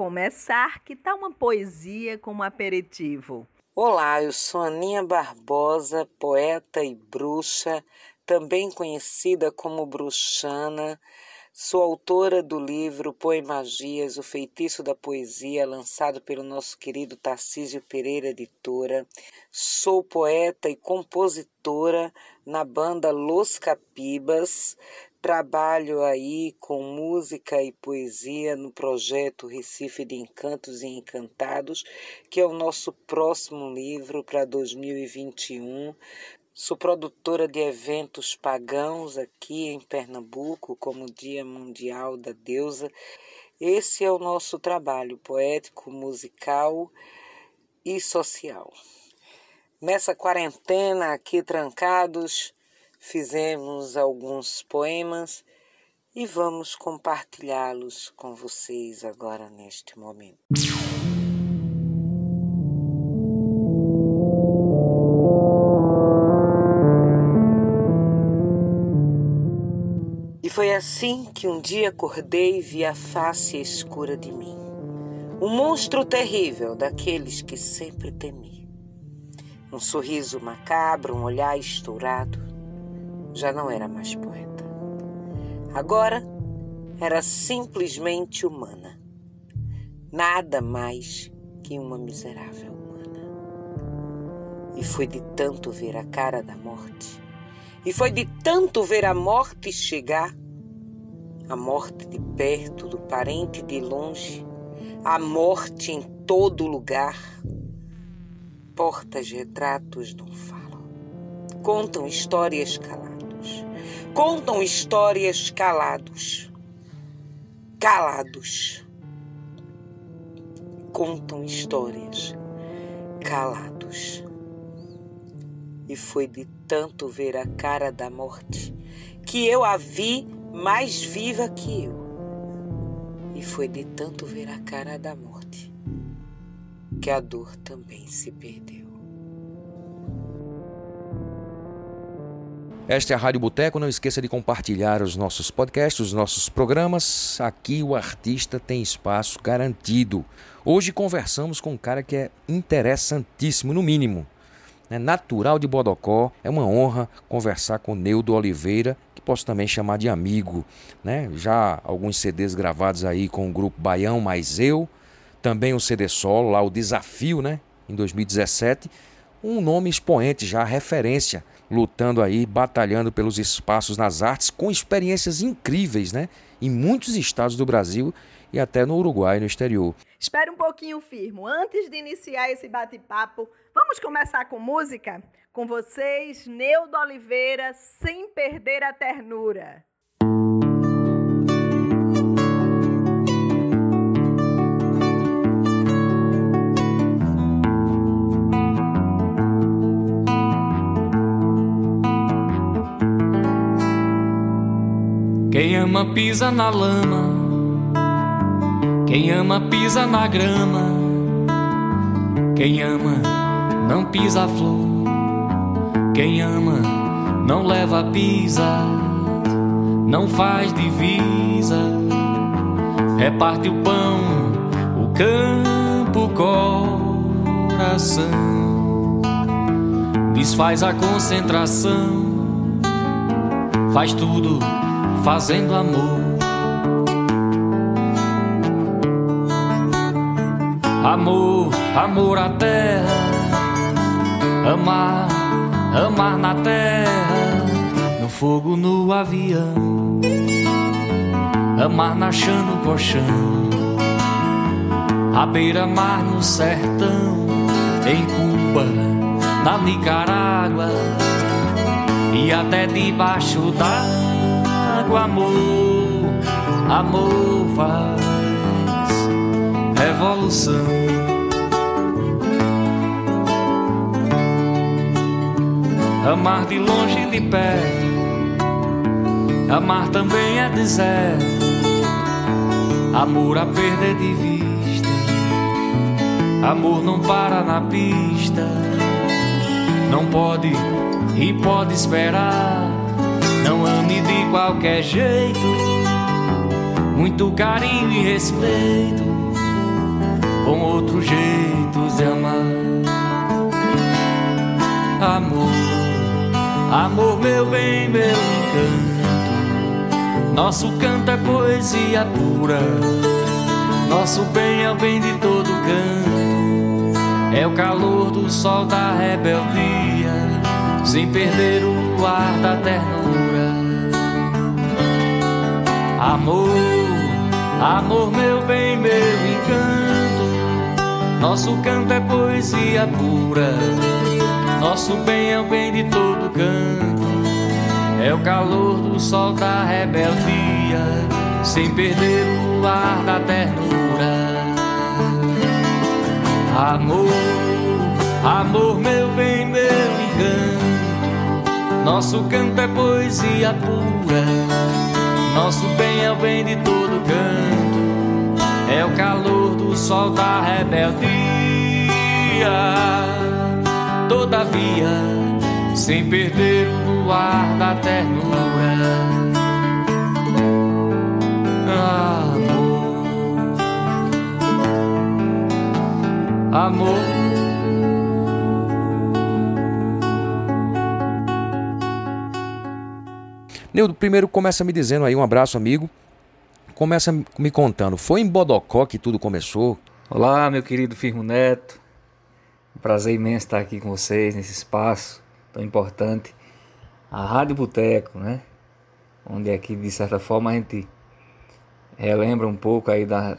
Começar, que tal uma poesia como aperitivo? Olá, eu sou Aninha Barbosa, poeta e bruxa, também conhecida como Bruxana. Sou autora do livro Poemagias, o feitiço da poesia, lançado pelo nosso querido Tarcísio Pereira Editora. Sou poeta e compositora na banda Los Capibas. Trabalho aí com música e poesia no projeto Recife de Encantos e Encantados, que é o nosso próximo livro para 2021. Sou produtora de eventos pagãos aqui em Pernambuco, como Dia Mundial da Deusa. Esse é o nosso trabalho poético, musical e social. Nessa quarentena aqui trancados, fizemos alguns poemas e vamos compartilhá-los com vocês agora neste momento. E foi assim que um dia acordei e vi a face escura de mim. Um monstro terrível daqueles que sempre temi. Um sorriso macabro, um olhar estourado. Já não era mais poeta. Agora era simplesmente humana. Nada mais que uma miserável humana. E foi de tanto ver a cara da morte e foi de tanto ver a morte chegar, a morte de perto, do parente de longe, a morte em todo lugar. Portas retratos não falam, contam histórias calados, contam histórias calados, calados, contam histórias calados e foi de tanto ver a cara da morte que eu a vi mais viva que eu. E foi de tanto ver a cara da morte que a dor também se perdeu. Esta é a Rádio Boteco. Não esqueça de compartilhar os nossos podcasts, os nossos programas. Aqui o artista tem espaço garantido. Hoje conversamos com um cara que é interessantíssimo, no mínimo né, natural de Bodocó. É uma honra conversar com Neudo Oliveira, que posso também chamar de amigo. Né? Já alguns CDs gravados aí com o grupo Baião Mais Eu, também o CD solo, lá o Desafio, né? em 2017. Um nome expoente, já referência, lutando aí, batalhando pelos espaços nas artes, com experiências incríveis, né? Em muitos estados do Brasil e até no Uruguai no exterior. Espere um pouquinho, Firmo. Antes de iniciar esse bate-papo, vamos começar com música? Com vocês, Neudo Oliveira, sem perder a ternura. Quem ama pisa na lama, quem ama pisa na grama, quem ama não pisa a flor, quem ama não leva pisa, não faz divisa, reparte o pão, o campo, o coração, desfaz a concentração, faz tudo fazendo amor. Amor, amor à terra, amar, amar na terra, no fogo, no avião, amar na chã, no colchão, à beira-mar, no sertão, em Cuba, na Nicarágua. E até debaixo o amor, amor faz revolução. Amar de longe e de perto, amar também é deserto, amor a perder de vista, amor não para na pista, não pode e pode esperar. Não ame de qualquer jeito, muito carinho e respeito, com outros jeitos de amar. Amor, amor, meu bem, meu encanto. Nosso canto é poesia pura, nosso bem é o bem de todo canto, é o calor do sol da rebeldia, sem perder o ar da ternura. Amor, amor, meu bem, meu encanto, nosso canto é poesia pura, nosso bem é o bem de todo canto é o calor do sol da rebeldia, sem perder o ar da ternura. Amor, amor, meu bem, meu encanto. Nosso canto é poesia pura. Nosso bem é o bem de todo canto. É o calor do sol da rebeldia. Todavia, sem perder o ar da ternura. Amor, amor. Neudo, primeiro começa me dizendo aí, um abraço, amigo. Começa me contando, foi em Bodocó que tudo começou? Olá, meu querido Firmo Neto. Um prazer imenso estar aqui com vocês nesse espaço tão importante. A Rádio Boteco, né? Onde aqui, de certa forma, a gente relembra um pouco aí da,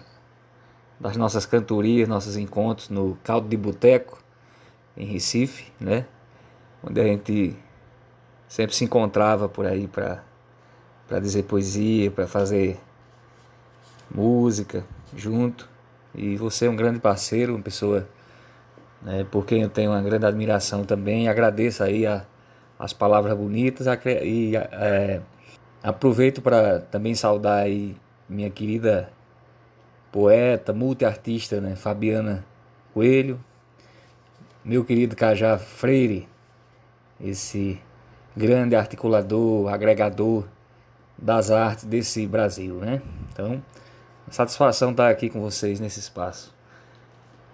das nossas cantorias, nossos encontros no Caldo de Boteco, em Recife, né? Onde a gente sempre se encontrava por aí para dizer poesia, para fazer música junto. E você é um grande parceiro, uma pessoa né, por quem eu tenho uma grande admiração também. Agradeço aí a, as palavras bonitas e é, aproveito para também saudar aí minha querida poeta, multiartista, né, Fabiana Coelho, meu querido Cajá Freire, esse grande articulador, agregador das artes desse Brasil, né? Então, satisfação estar aqui com vocês nesse espaço.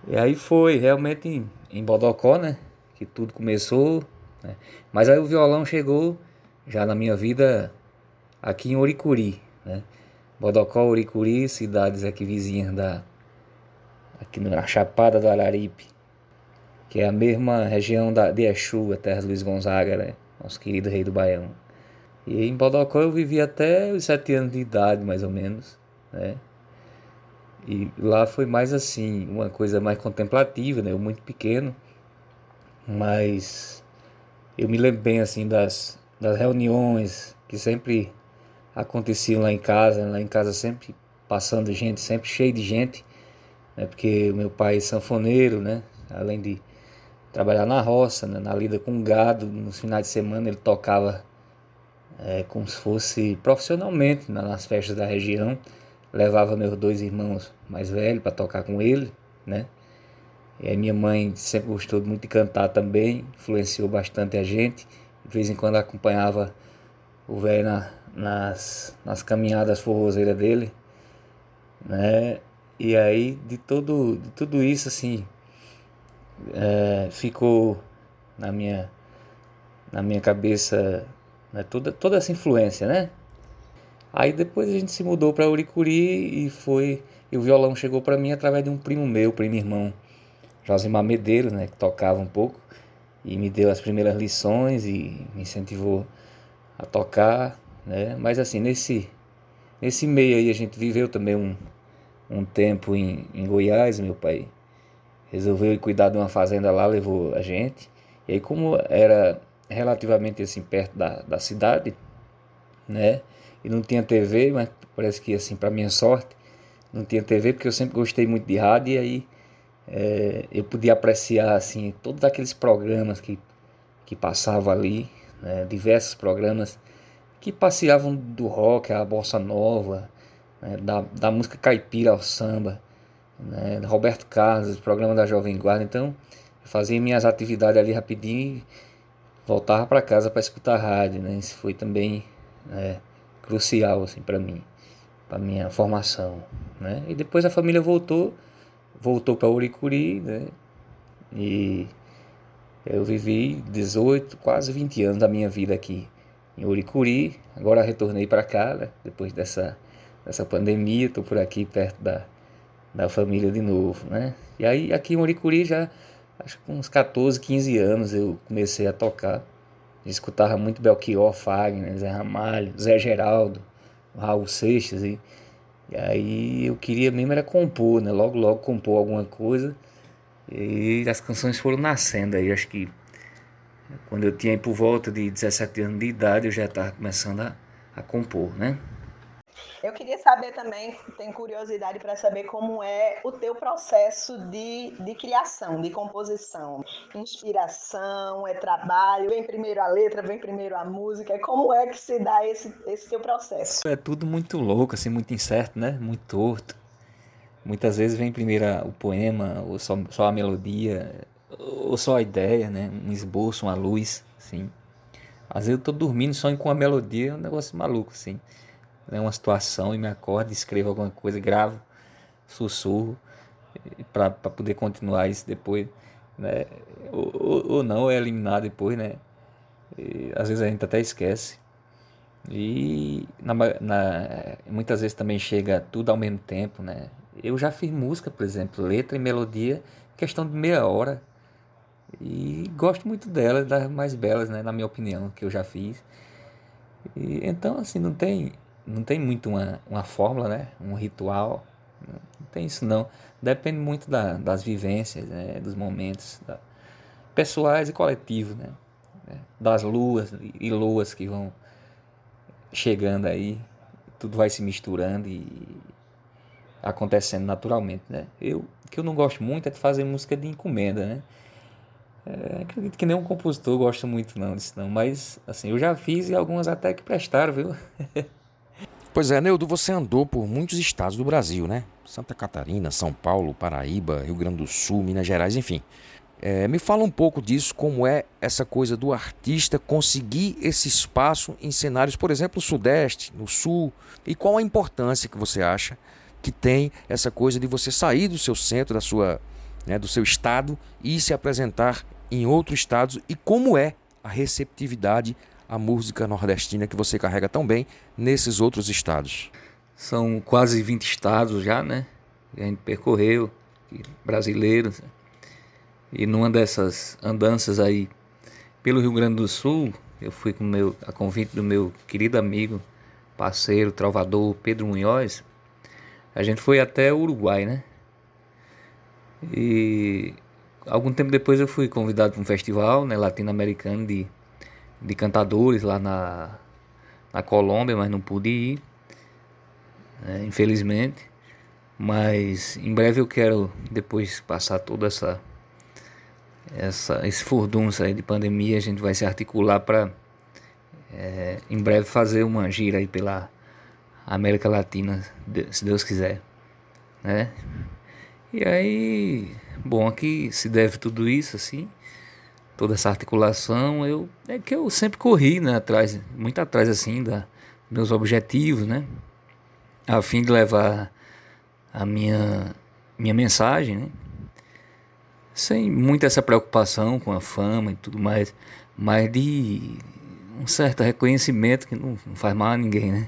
E aí foi realmente em, em Bodocó, né? Que tudo começou. Né? Mas aí o violão chegou já na minha vida aqui em Oricuri, né? Bodocó, Oricuri, cidades aqui vizinhas da aqui na Chapada do Araripe, que é a mesma região da, de Exu, a terra de Luiz Gonzaga, né? Nosso querido rei do Baião. E em Bodocó eu vivi até os sete anos de idade, mais ou menos, né? E lá foi mais assim, uma coisa mais contemplativa, né? Eu muito pequeno, mas eu me lembro bem assim das, das reuniões que sempre aconteciam lá em casa, lá em casa sempre passando gente, sempre cheio de gente, né? Porque o meu pai é sanfoneiro, né? Além de trabalhar na roça, né? na lida com gado, nos finais de semana ele tocava é, como se fosse profissionalmente nas festas da região levava meus dois irmãos mais velhos para tocar com ele, né? E aí minha mãe sempre gostou muito de cantar também, influenciou bastante a gente. De vez em quando acompanhava o velho na, nas, nas caminhadas forrozeiras dele, né? E aí de todo, de tudo isso assim é, ficou na minha na minha cabeça né, toda, toda essa influência, né? Aí depois a gente se mudou para Uricuri e foi. E o violão chegou para mim através de um primo meu, primo irmão, Josimar Medeiros, né, que tocava um pouco e me deu as primeiras lições e me incentivou a tocar, né? Mas assim, nesse nesse meio aí a gente viveu também um, um tempo em, em Goiás, meu pai resolveu ir cuidar de uma fazenda lá, levou a gente. E aí como era relativamente assim perto da, da cidade, né? e não tinha TV, mas parece que assim, para minha sorte, não tinha TV porque eu sempre gostei muito de rádio e aí é, eu podia apreciar assim todos aqueles programas que que passava ali, né, diversos programas que passeavam do rock à bossa nova, né, da, da música caipira ao samba, né, Roberto Carlos, programa da Jovem Guarda. Então, eu fazia minhas atividades ali rapidinho e voltava para casa para escutar rádio. Né, isso foi também né, crucial assim, para mim, para minha formação. Né, e depois a família voltou, voltou para Uricuri, né, e eu vivi 18, quase 20 anos da minha vida aqui em Uricuri. Agora retornei para cá, né? depois dessa, dessa pandemia, estou por aqui perto da, da família de novo, né? E aí aqui em Uricuri já, acho que com uns 14, 15 anos eu comecei a tocar. Eu escutava muito Belchior, Fagner, Zé Ramalho, Zé Geraldo, Raul Seixas e, e aí eu queria mesmo era compor, né? Logo, logo compor alguma coisa. E as canções foram nascendo aí, acho que quando eu tinha por volta de 17 anos de idade, eu já estava começando a, a compor, né? Eu queria saber também, tenho curiosidade para saber como é o teu processo de, de criação, de composição. Inspiração, é trabalho, vem primeiro a letra, vem primeiro a música. Como é que se dá esse, esse teu processo? É tudo muito louco, assim, muito incerto, né? Muito torto. Muitas vezes vem primeiro o poema, ou só, só a melodia, ou só a ideia, né? Um esboço, uma luz, assim. Às vezes eu tô dormindo, sonho com a melodia, é um negócio maluco, assim. É uma situação e me acordo, escrevo alguma coisa, gravo, sussurro, para poder continuar isso depois, né? Ou, ou, ou não, é eliminar depois, né? E, às vezes a gente até esquece. E na, na, muitas vezes também chega tudo ao mesmo tempo, né? Eu já fiz música, por exemplo, letra e melodia, questão de meia hora. E gosto muito delas, das mais belas, né, na minha opinião, que eu já fiz. E, então, assim, não tem, não tem muito uma, uma fórmula, né, um ritual. Não tem isso, não. Depende muito da, das vivências, né, dos momentos da, pessoais e coletivos, né, né, das luas e luas que vão chegando aí. Tudo vai se misturando e acontecendo naturalmente, né? Eu, que eu não gosto muito é de fazer música de encomenda, né? É, acredito que nenhum compositor gosta muito não disso não, mas assim, eu já fiz e algumas até que prestaram, viu? pois é, Neudo, você andou por muitos estados do Brasil, né? Santa Catarina, São Paulo, Paraíba, Rio Grande do Sul, Minas Gerais, enfim. É, me fala um pouco disso, como é essa coisa do artista conseguir esse espaço em cenários, por exemplo, no Sudeste, no Sul, e qual a importância que você acha que tem essa coisa de você sair do seu centro, da sua, né, do seu estado e se apresentar em outros estados e como é a receptividade à música nordestina que você carrega tão bem nesses outros estados. São quase 20 estados já, né? Que a gente percorreu, brasileiros. E numa dessas andanças aí pelo Rio Grande do Sul, eu fui com meu, a convite do meu querido amigo, parceiro, trovador Pedro Munhoz, a gente foi até o Uruguai, né? E algum tempo depois eu fui convidado para um festival né, latino-americano de, de cantadores lá na, na Colômbia, mas não pude ir, né, infelizmente. Mas em breve eu quero, depois passar toda essa, essa esse furdunço aí de pandemia, a gente vai se articular para é, em breve fazer uma gira aí pela América Latina, se Deus quiser, né? E aí, bom, aqui se deve tudo isso assim, toda essa articulação, eu é que eu sempre corri, né, atrás, muito atrás assim da meus objetivos, né? A fim de levar a minha minha mensagem, né? Sem muita essa preocupação com a fama e tudo mais, mas de um certo reconhecimento que não, não faz mal a ninguém, né?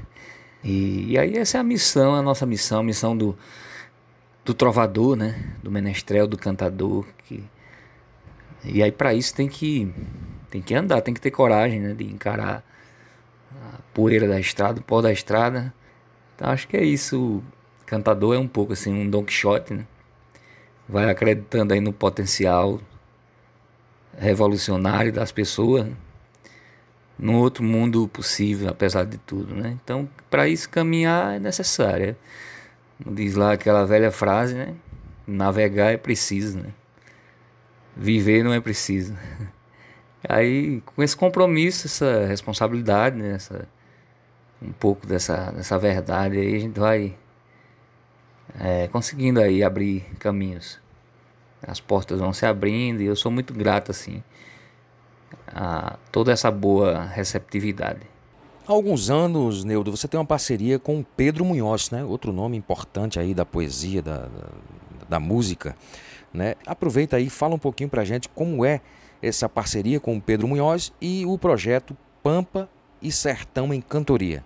E, e, aí essa é a missão, a nossa missão, a missão do, do trovador, né? Do menestrel, do cantador. Que... E aí para isso tem que, tem que andar, tem que ter coragem né? de encarar a poeira da estrada, o pó da estrada. Então acho que é isso. O cantador é um pouco assim, um Don Quixote, né? Vai acreditando aí no potencial revolucionário das pessoas. Né? num outro mundo possível, apesar de tudo, né? Então, para isso caminhar é necessário. É. Diz lá aquela velha frase, né? Navegar é preciso, né? Viver não é preciso. Aí, com esse compromisso, essa responsabilidade, né, essa, um pouco dessa, dessa verdade, aí a gente vai é, conseguindo aí abrir caminhos. As portas vão se abrindo e eu sou muito grato, assim, a toda essa boa receptividade. Há alguns anos, Neudo, você tem uma parceria com Pedro Munhoz, né? Outro nome importante aí da poesia, da, da, da música, né? Aproveita aí, fala um pouquinho pra gente como é essa parceria com o Pedro Munhoz e o projeto Pampa e Sertão em Cantoria.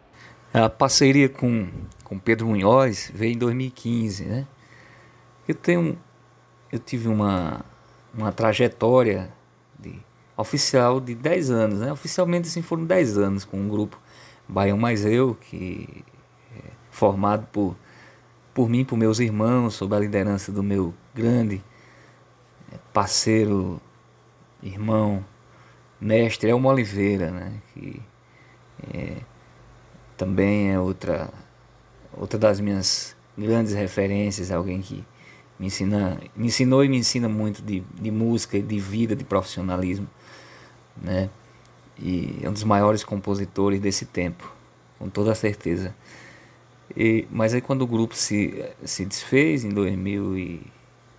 A parceria com, com Pedro Munhoz veio em 2015, né? Eu tenho eu tive uma, uma trajetória de, oficial de 10 anos, né? Oficialmente assim foram 10 anos com um grupo Baião Mais Eu, que é formado por, por mim, por meus irmãos, sob a liderança do meu grande parceiro, irmão, mestre Elmo Oliveira, né? Que é, também é outra, outra das minhas grandes referências, alguém que me, ensina, me ensinou e me ensina muito de, de música, de vida, de profissionalismo, né? E é um dos maiores compositores desse tempo, com toda certeza. E, mas aí quando o grupo se, se desfez em 2000 e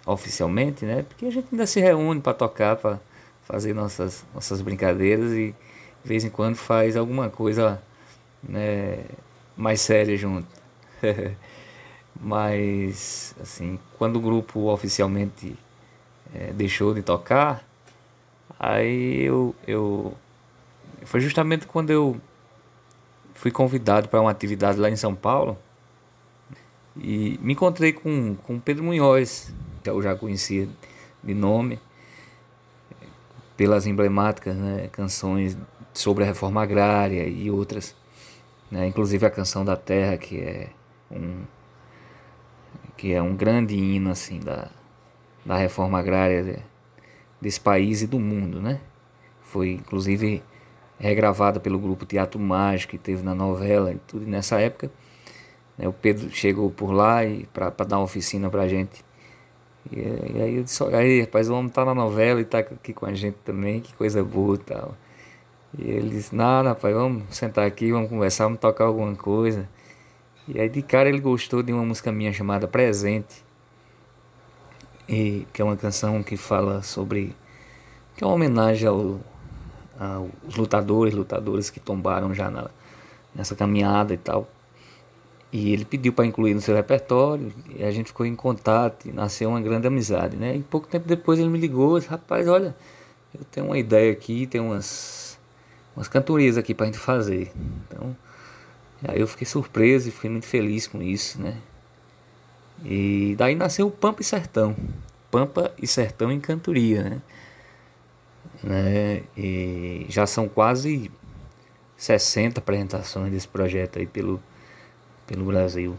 oficialmente, né? Porque a gente ainda se reúne para tocar, para fazer nossas nossas brincadeiras e de vez em quando faz alguma coisa né, mais séria junto. Mas, assim, quando o grupo oficialmente é, deixou de tocar, aí eu, eu. Foi justamente quando eu fui convidado para uma atividade lá em São Paulo e me encontrei com, com Pedro Munhoz, que eu já conhecia de nome, pelas emblemáticas né, canções sobre a reforma agrária e outras, né, inclusive a canção da terra, que é um que é um grande hino assim da, da reforma agrária desse país e do mundo, né? Foi inclusive regravada pelo grupo Teatro Mágico que teve na novela e tudo. E nessa época, né, o Pedro chegou por lá e para dar uma oficina para a gente. E, e, aí eu disse, aí rapaz, o homem tá na novela e tá aqui com a gente também, que coisa boa e tal. E ele disse, nada, rapaz, vamos sentar aqui, vamos conversar, vamos tocar alguma coisa. E aí de cara ele gostou de uma música minha chamada Presente, e, que é uma canção que fala sobre. que é uma homenagem ao, aos lutadores, lutadoras que tombaram já na, nessa caminhada e tal. E ele pediu para incluir no seu repertório, e a gente ficou em contato, e nasceu uma grande amizade, né? E pouco tempo depois ele me ligou, disse, rapaz, olha, eu tenho uma ideia aqui, tem umas, umas cantorias aqui para a gente fazer. Então, Aí eu fiquei surpreso e fiquei muito feliz com isso, né? E daí nasceu o Pampa e Sertão. Pampa e Sertão em cantoria, né? né? E já são quase 60 apresentações desse projeto aí pelo, pelo Brasil,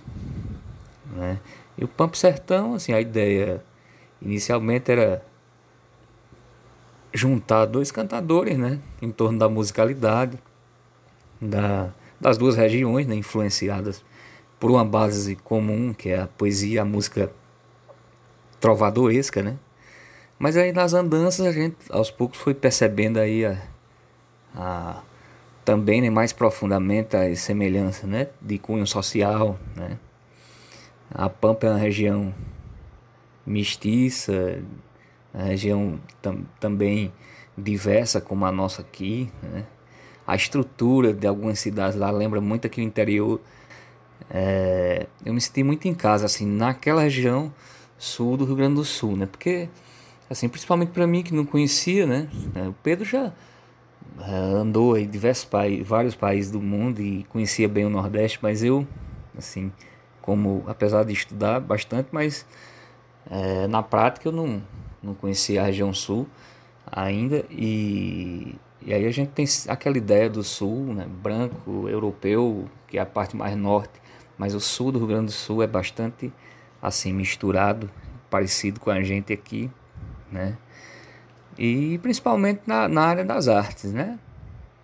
né? E o Pampa e Sertão, assim, a ideia inicialmente era juntar dois cantadores, né? Em torno da musicalidade, da das duas regiões, né, influenciadas por uma base comum, que é a poesia, a música trovadoresca, né? Mas aí nas andanças a gente aos poucos foi percebendo aí a, a também né, mais profundamente as semelhanças, né, de cunho social, né? A Pampa é uma região mestiça, uma região tam, também diversa como a nossa aqui, né? a estrutura de algumas cidades lá lembra muito aqui o interior. É, eu me senti muito em casa, assim, naquela região sul do Rio Grande do Sul, né? Porque, assim, principalmente para mim que não conhecia, né? É, o Pedro já andou em diversos países, vários países do mundo e conhecia bem o Nordeste, mas eu, assim, como, apesar de estudar bastante, mas é, na prática eu não, não conhecia a região sul ainda e e aí a gente tem aquela ideia do sul, né, branco, europeu, que é a parte mais norte, mas o sul do Rio Grande do Sul é bastante assim misturado, parecido com a gente aqui, né? E principalmente na, na área das artes, né?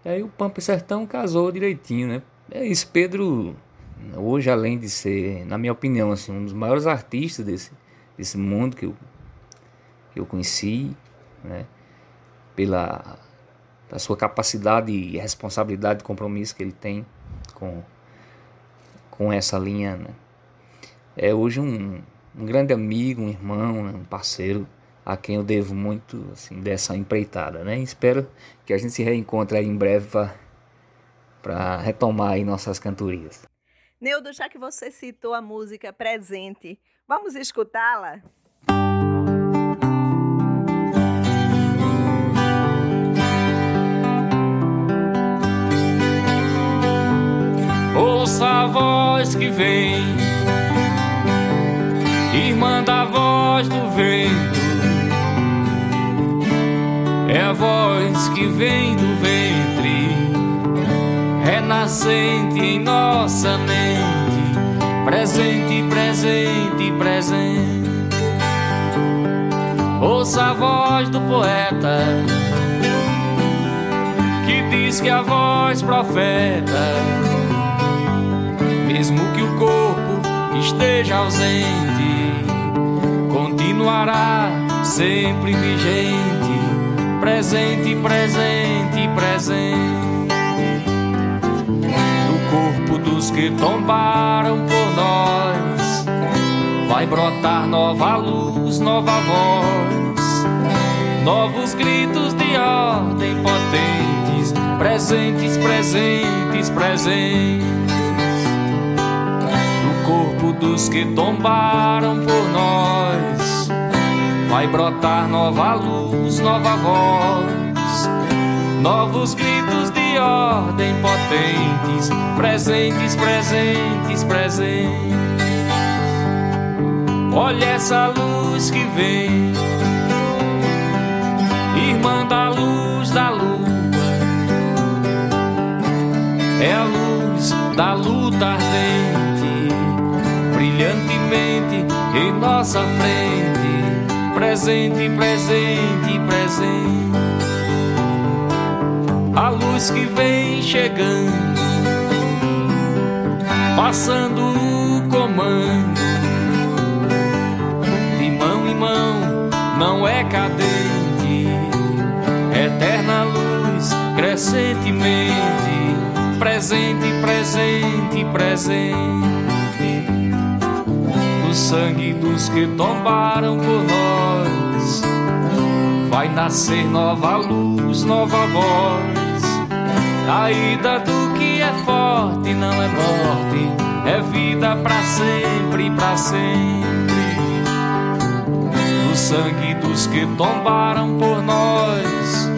E aí o Pampa Sertão casou direitinho, né? É isso, Pedro, hoje além de ser, na minha opinião, assim, um dos maiores artistas desse, desse mundo que eu, que eu conheci, né? Pela da sua capacidade e responsabilidade e compromisso que ele tem com, com essa linha. Né? É hoje um, um grande amigo, um irmão, né? um parceiro a quem eu devo muito assim, dessa empreitada. Né? Espero que a gente se reencontre aí em breve para retomar aí nossas cantorias. Neudo, já que você citou a música presente, vamos escutá-la? Ouça a voz que vem, irmã da voz do vento. A voz que vem do ventre, renascente em nossa mente, presente, presente, presente. Ouça a voz do poeta que diz que a voz profeta mesmo que o corpo esteja ausente, continuará sempre vigente, presente, presente, presente. Do corpo dos que tombaram por nós, vai brotar nova luz, nova voz, novos gritos de ordem potentes, presentes, presentes, presentes corpo dos que tombaram por nós. Vai brotar nova luz, nova voz, novos gritos de ordem potentes, presentes, presentes, presentes. Olha essa luz que vem, irmã da luz da lua, é a luz da luta ardente brilhantemente em nossa frente, presente, presente, presente. A luz que vem chegando, passando o comando, de mão em mão, não é cadente, eterna luz, crescentemente, presente, presente, presente do sangue dos que tombaram por nós. Vai nascer nova luz, nova voz. A ida do que é forte não é morte, é vida para sempre, para sempre. Do sangue dos que tombaram por nós.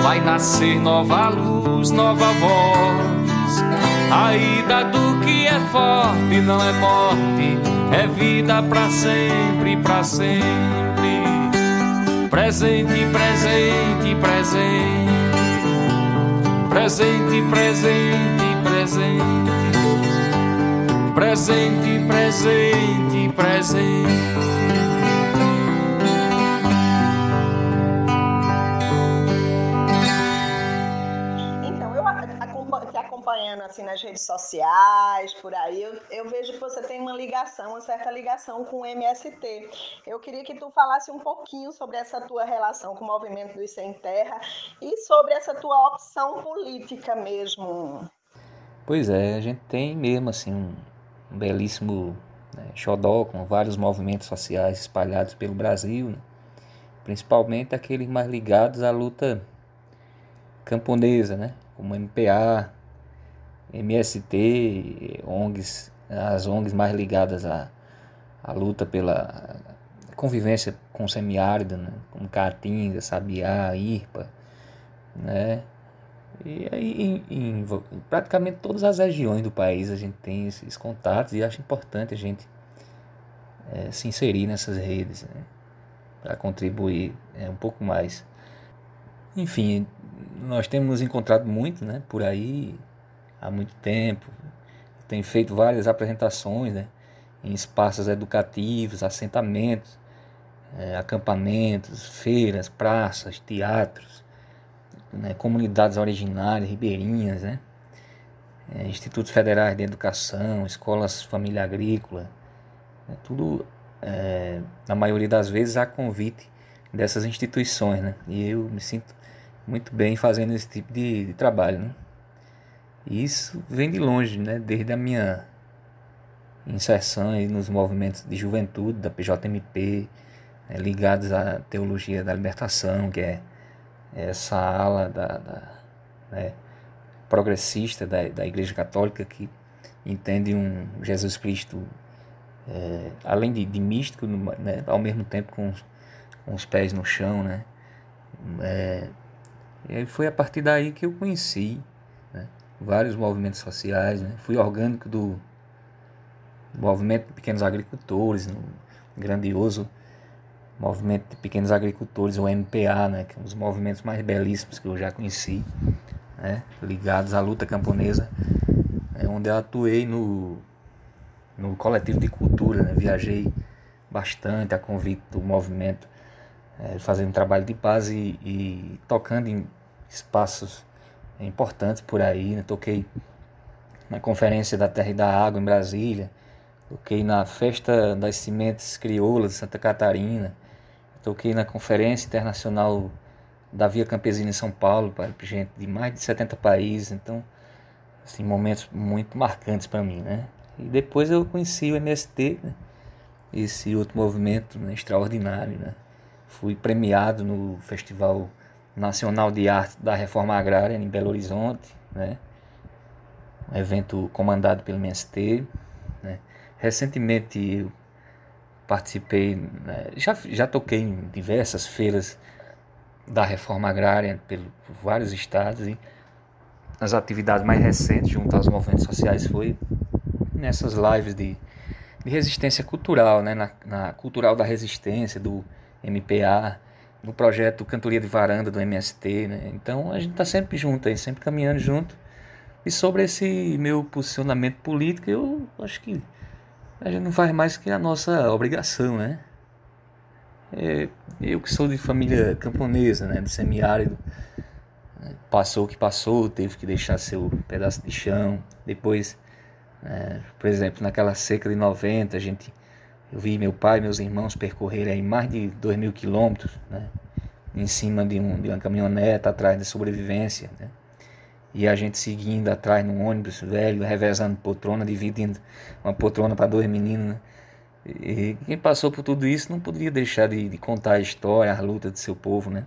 Vai nascer nova luz, nova voz. A ida do é forte não é morte, é vida para sempre, para sempre. Presente, presente, presente. Presente, presente, presente. Presente, presente, presente. Assim nas redes sociais, por aí, eu, eu, vejo que você tem uma ligação, uma certa ligação com o MST. Eu queria que tu falasse um pouquinho sobre essa tua relação com o movimento dos Sem Terra e sobre essa tua opção política mesmo. Pois é, a gente tem mesmo assim um, belíssimo né, xodó com vários movimentos sociais espalhados pelo Brasil, né? principalmente aqueles mais ligados à luta camponesa, né? como MPA, MST, ONGs, as ONGs mais ligadas à, à luta pela convivência com o semiárido, né? como Caatinga, Sabiá, IRPA, né? E aí, em, em, praticamente todas as regiões do país a gente tem esses contatos e acho importante a gente é, se inserir nessas redes né? para contribuir é, um pouco mais. Enfim, nós temos nos encontrado muito né, por aí, há muito tempo. Tem feito várias apresentações né, em espaços educativos, assentamentos, é, acampamentos, feiras, praças, teatros, né, comunidades originárias, ribeirinhas, né, é, institutos federais de educação, escolas família agrícola, né, tudo, é, na maioria das vezes, a convite dessas instituições. Né, e eu me sinto muito bem fazendo esse tipo de, de trabalho. Né? Isso vem de longe, né? desde a minha inserção nos movimentos de juventude da PJMP, né? ligados à teologia da libertação, que é essa ala da, da né? progressista da, da Igreja Católica que entende um Jesus Cristo é, além de, de místico, né? ao mesmo tempo com os, com os pés no chão, né? É, e foi a partir daí que eu conheci? Vários movimentos sociais, né? fui orgânico do movimento de pequenos agricultores, no grandioso movimento de pequenos agricultores, o MPA, né? que é um dos movimentos mais belíssimos que eu já conheci, né? ligados à luta camponesa, é onde eu atuei no, no coletivo de cultura, né? viajei bastante a convite do movimento é, fazendo trabalho de paz e, e, tocando em espaços importantes por aí. Né? Toquei na Conferência da Terra e da Água em Brasília, toquei na Festa das Sementes Crioulas de Santa Catarina, toquei na Conferência Internacional da Via Campesina em São Paulo, para gente de mais de 70 países, então, assim, momentos muito marcantes para mim, né? E depois eu conheci o MST, né? esse outro movimento né, extraordinário, né? Fui premiado no Festival Nacional de Arte da Reforma Agrária em Belo Horizonte, né? Um evento comandado pelo MST, né? Recentemente participei, né? já, já toquei em diversas feiras da reforma agrária pelo, por vários estados e as atividades mais recentes junto aos movimentos sociais foi nessas lives de de resistência cultural, né? na, na Cultural da Resistência, do MPA, no projeto Cantoria de Varanda do MST. Né? Então a gente está sempre junto, aí, sempre caminhando junto. E sobre esse meu posicionamento político, eu acho que a gente não faz mais que a nossa obrigação, né? É, eu que sou de família camponesa, né, do semiárido, passou o que passou, teve que deixar seu pedaço de chão, depois é, por exemplo, naquela seca de 90, a gente, eu vi meu pai meus irmãos percorrerem aí mais de 2 mil quilômetros, né? em cima de, um, de uma caminhoneta atrás da sobrevivência. Né? E a gente seguindo atrás num ônibus velho, revezando poltrona, dividindo uma poltrona para dois meninos. Né? E quem passou por tudo isso não poderia deixar de, de contar a história, a luta do seu povo, né?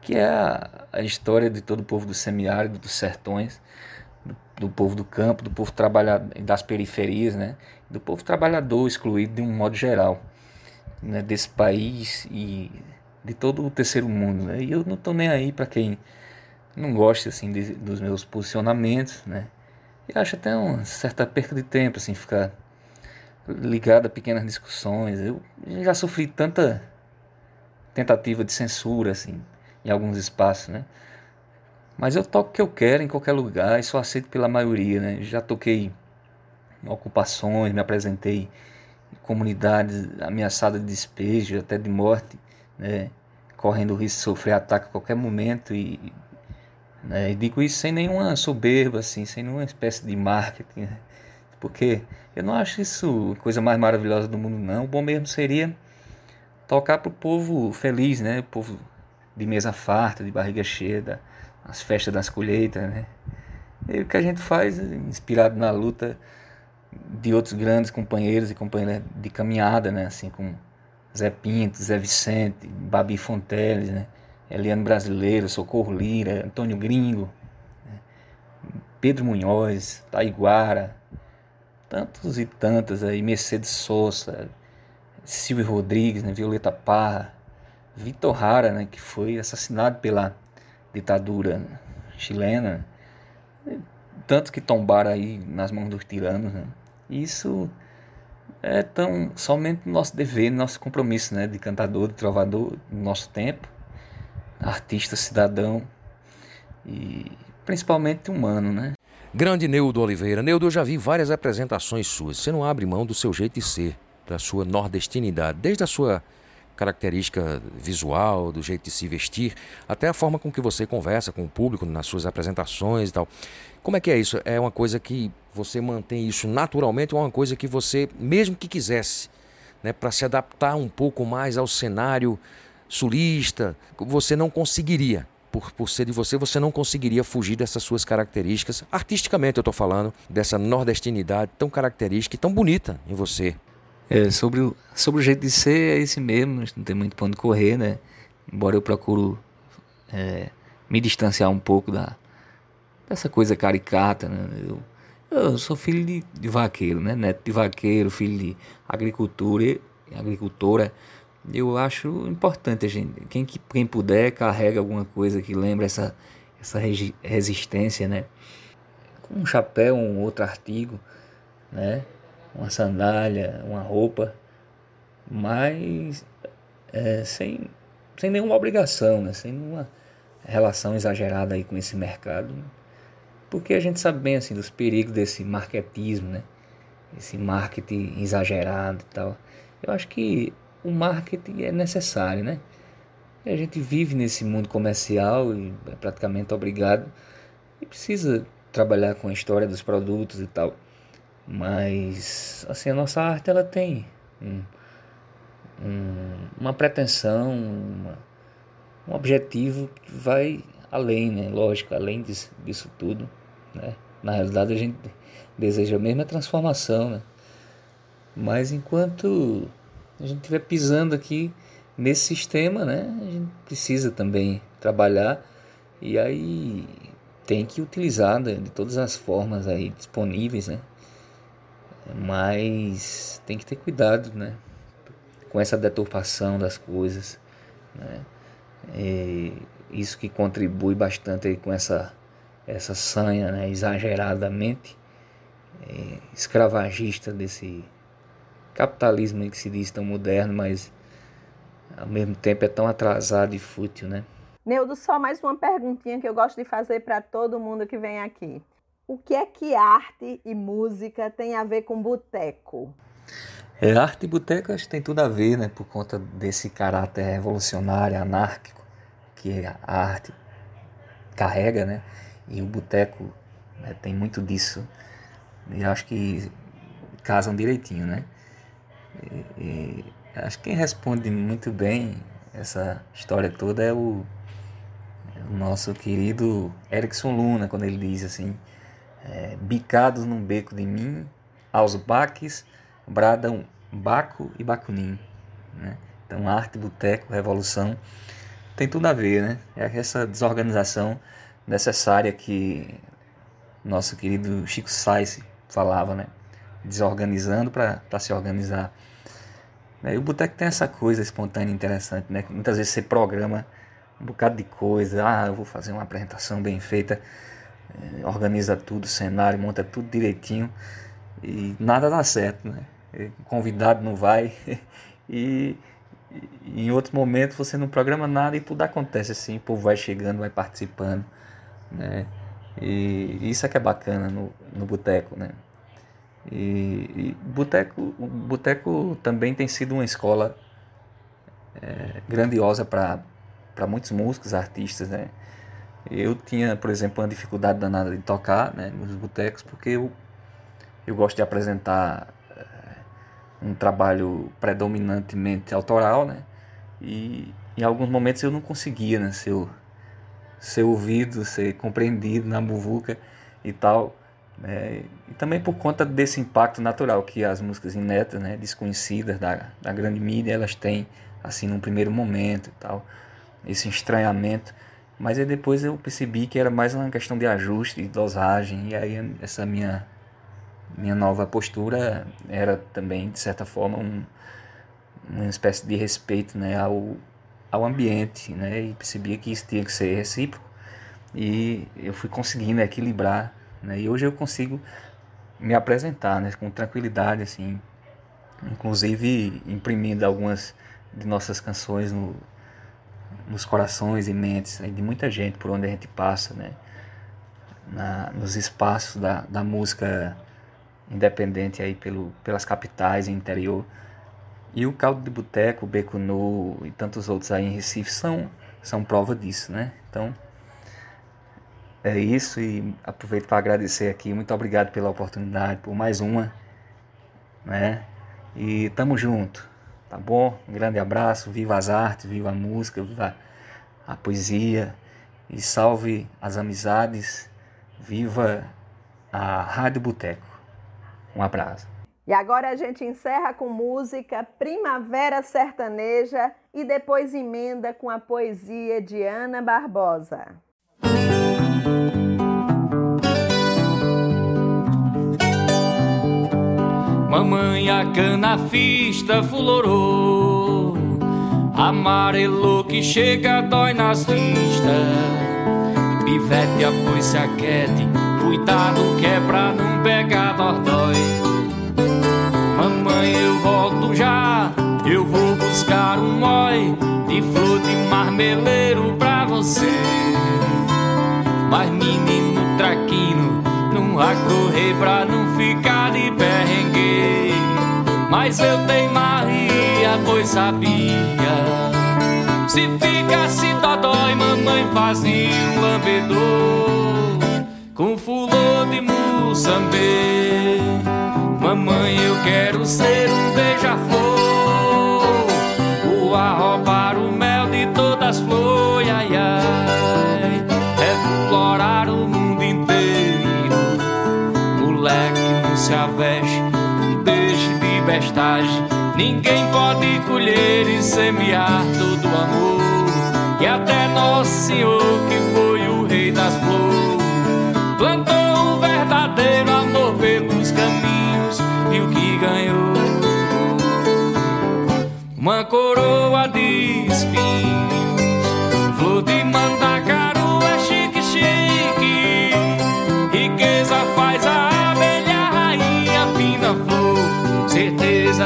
Que é a, a história de todo o povo do semiárido, dos sertões, do povo do campo, do povo trabalhador, das periferias, né? Do povo trabalhador excluído de um modo geral né? desse país e de todo o terceiro mundo. Né? E eu não estou nem aí para quem não gosta assim, de, dos meus posicionamentos. Né? E acho até uma certa perda de tempo assim, ficar ligado a pequenas discussões. Eu já sofri tanta tentativa de censura assim, em alguns espaços. Né? Mas eu toco o que eu quero em qualquer lugar e sou aceito pela maioria, né? Já toquei ocupações, me apresentei em comunidades ameaçadas de despejo, até de morte, né? Correndo o risco de sofrer ataque a qualquer momento e, né? e digo isso sem nenhuma soberba, assim, sem nenhuma espécie de marketing, né? porque eu não acho isso a coisa mais maravilhosa do mundo, não. O bom mesmo seria tocar para o povo feliz, né? O povo de mesa farta, de barriga cheia, da, as festas das colheitas, né? E o que a gente faz, inspirado na luta de outros grandes companheiros e companheiras de caminhada, né? Assim como Zé Pinto, Zé Vicente, Babi Fonteles, né? Eliane Brasileiro, Socorro Lira, Antônio Gringo, né? Pedro Munhoz, Taiguara, tantos e tantas aí, Mercedes Souza, Silvio Rodrigues, né? Violeta Parra, Vitor Hara, né? Que foi assassinado pela ditadura chilena, tanto que tombaram aí nas mãos dos tiranos. Né? Isso é tão somente nosso dever, nosso compromisso né? de cantador, de trovador do nosso tempo, artista, cidadão e principalmente humano. Né? Grande Neudo Oliveira. Neudo, eu já vi várias apresentações suas. Você não abre mão do seu jeito de ser, da sua nordestinidade, desde a sua característica visual, do jeito de se vestir, até a forma com que você conversa com o público nas suas apresentações e tal. Como é que é isso? É uma coisa que você mantém isso naturalmente ou é uma coisa que você, mesmo que quisesse, né, para se adaptar um pouco mais ao cenário sulista, você não conseguiria? por, por ser de você, você não conseguiria fugir dessas suas características. Artisticamente, eu estou falando, dessa nordestinidade tão característica e tão bonita em você. É, sobre, o, sobre o jeito de ser, é esse mesmo, não tem muito onde correr, né? Embora eu procuro é, me distanciar um pouco da, dessa coisa caricata, né? Eu, eu sou filho de, de, vaqueiro, né? Neto de vaqueiro, filho de agricultura, agricultora. Eu acho importante a gente, quem, quem puder, carrega alguma coisa que lembra essa, essa resistência, né? Um chapéu, um outro artigo, né? Uma sandália, uma roupa, mas é, sem, sem nenhuma obrigação, né? Sem nenhuma relação exagerada aí com esse mercado. Né? porque a gente sabe bem assim dos perigos desse marketismo, né? Esse marketing exagerado e tal. Eu acho que o marketing é necessário, né? E a gente vive nesse mundo comercial e é praticamente obrigado e precisa trabalhar com a história dos produtos e tal. Mas assim a nossa arte ela tem um, um, uma pretensão, uma, um objetivo que vai além, né? Lógico, além disso, disso tudo. Né? Na realidade, a gente deseja a mesma transformação. Né? Mas enquanto a gente estiver pisando aqui nesse sistema, né, a gente precisa também trabalhar e aí tem que utilizar né, de todas as formas aí disponíveis, né? Mas tem que ter cuidado, né? Com essa deturpação das coisas, né? E isso que contribui bastante com essa essa sanha né, exageradamente é, escravagista desse capitalismo que se diz tão moderno, mas ao mesmo tempo é tão atrasado e fútil, né? Neudo, só mais uma perguntinha que eu gosto de fazer para todo mundo que vem aqui. O que é que arte e música tem a ver com boteco? É, arte e boteco acho que tem tudo a ver, né? Por conta desse caráter revolucionário, anárquico que a arte carrega, né? E o boteco né, tem muito disso. E acho que casam direitinho, né? E, e, acho que quem responde muito bem essa história toda é o, é o nosso querido Erickson Luna, quando ele diz assim: é, Bicados num beco de mim, aos baques, bradam Baco e Bacunim. Né? Então, arte, boteco, revolução, tem tudo a ver, né? É essa desorganização necessária que nosso querido Chico Sainz falava, né? Desorganizando para se organizar. E o boteco tem essa coisa espontânea interessante, né? Muitas vezes você programa um bocado de coisa, ah, eu vou fazer uma apresentação bem feita, organiza tudo, cenário, monta tudo direitinho e nada dá certo, né? O convidado não vai e, e em outro momento você não programa nada e tudo acontece assim, o povo vai chegando, vai participando né? E isso é que é bacana no, no boteco, né? E, e boteco, o boteco também tem sido uma escola é, grandiosa para muitos músicos, artistas, né? Eu tinha, por exemplo, uma dificuldade danada de tocar né, nos botecos, porque eu, eu gosto de apresentar é, um trabalho predominantemente autoral, né? E em alguns momentos eu não conseguia, né? Se eu, ser ouvido, ser compreendido na muvuca e tal. Né? E também por conta desse impacto natural que as músicas inéditas, né, desconhecidas da, da grande mídia, elas têm assim num primeiro momento e tal, esse estranhamento. Mas aí depois eu percebi que era mais uma questão de ajuste, de dosagem, e aí essa minha minha nova postura era também de certa forma um, uma espécie de respeito, né, ao ao ambiente, né? E percebia que isso tinha que ser recíproco e eu fui conseguindo equilibrar, né? E hoje eu consigo me apresentar, né? Com tranquilidade, assim, inclusive imprimindo algumas de nossas canções no, nos corações e mentes de muita gente por onde a gente passa, né? Na, nos espaços da, da música independente aí pelo, pelas capitais e interior e o caldo de boteco, o beco nu e tantos outros aí em Recife são, são prova disso, né? Então, é isso e aproveito para agradecer aqui. Muito obrigado pela oportunidade, por mais uma, né? E tamo junto, tá bom? Um grande abraço, viva as artes, viva a música, viva a poesia e salve as amizades. Viva a Rádio Boteco. Um abraço. E agora a gente encerra com música Primavera Sertaneja e depois emenda com a poesia de Ana Barbosa. Mamãe a canafista fulorou. Amarelou que chega dói nas vistas. Pivete após-se a quete Cuidado que é pra não pegar dói Mamãe eu volto já Eu vou buscar um mói De flor de marmeleiro pra você. Mas traquino Vai correr pra não ficar de perrengue. Mas eu tenho Maria, pois sabia. Se ficasse dodói, mamãe fazia um lambedor Com fulô de Moçambique Mamãe, eu quero ser um beija-flor O arrobar o mel de todas as flores, aveste, deixe de bestagem Ninguém pode colher e semear todo o amor. Que até Nosso Senhor, que foi o rei das flores Plantou o verdadeiro amor pelos caminhos E o que ganhou. Uma coroa de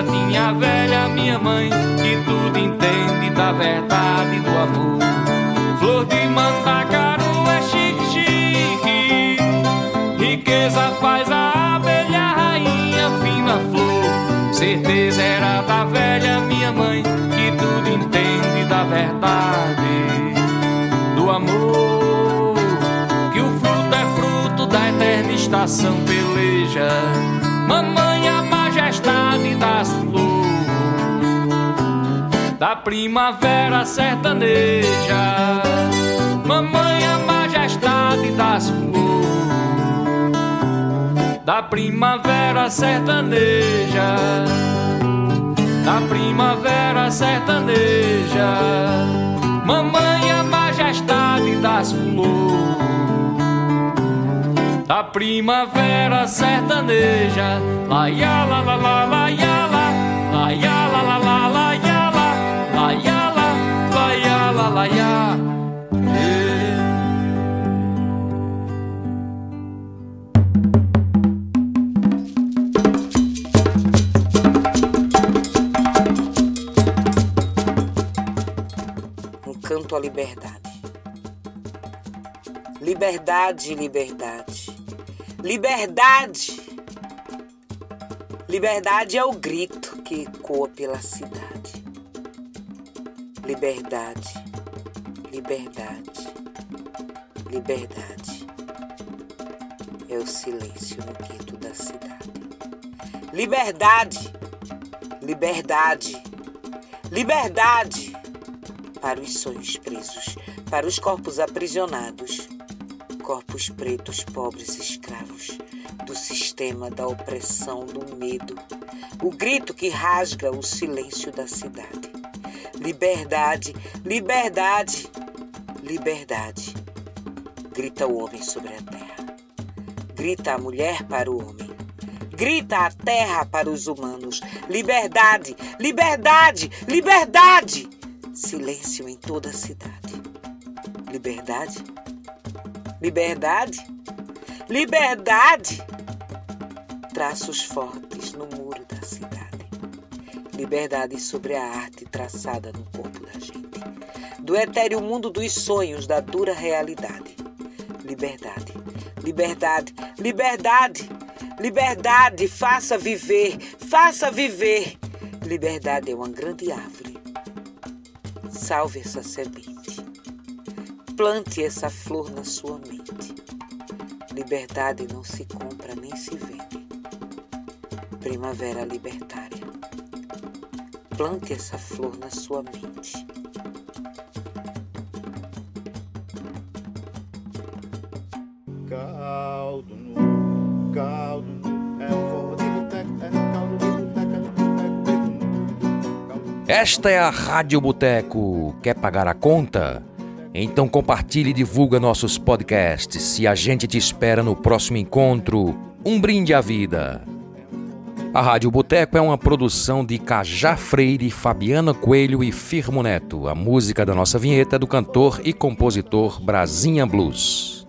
Tinha a velha minha mãe Que tudo entende da verdade do amor. Flor de mandacaru é chique, chique. Riqueza faz a abelha rainha fina flor. Certeza era da velha minha mãe Que tudo entende da verdade do amor. Que o fruto é fruto da eterna estação peleja. Mamãe majestade das flores Da primavera sertaneja. Mamãe a majestade das flores da primavera sertaneja, da primavera sertaneja, mamãe a majestade das flores, da primavera sertaneja, la ya la la la la ya la, la ya la la la la ya la, la ya la, la ya la la ya. Eh. um canto à liberdade. Liberdade, liberdade. Liberdade! Liberdade é o grito que ecoa pela cidade. Liberdade, liberdade, liberdade. É o silêncio no gueto da cidade. Liberdade, liberdade, liberdade para os sonhos presos, para os corpos aprisionados, corpos pretos, pobres, escravos sistema da opressão, do medo, o grito que rasga o silêncio da cidade. Liberdade, liberdade, liberdade. Grita o homem sobre a terra. Grita a mulher para o homem. Grita a terra para os humanos. Liberdade, liberdade, liberdade. Silêncio em toda a cidade. Liberdade? Liberdade? Liberdade! Traços fortes no muro da cidade. Liberdade sobre a arte traçada no corpo da gente. Do etéreo mundo dos sonhos, da dura realidade. Liberdade, liberdade, liberdade, liberdade, faça viver, faça viver. Liberdade é uma grande árvore. Salve essa semente. Plante essa flor na sua mente. Liberdade não se compra nem se vende. Primavera libertária. Plante essa flor na sua mente. caldo no caldo no é forró de boteco, é caldo de boteco, é boteco de caldo. Esta é a Rádio Boteco. Quer pagar a conta? Então compartilhe e divulga nossos podcasts e a gente te espera no próximo encontro. Um brinde à vida. A Rádio Boteco é uma produção de Cajá Freire, Fabiana Coelho e Firmo Neto. A música da nossa vinheta é do cantor e compositor Brasinha Blues.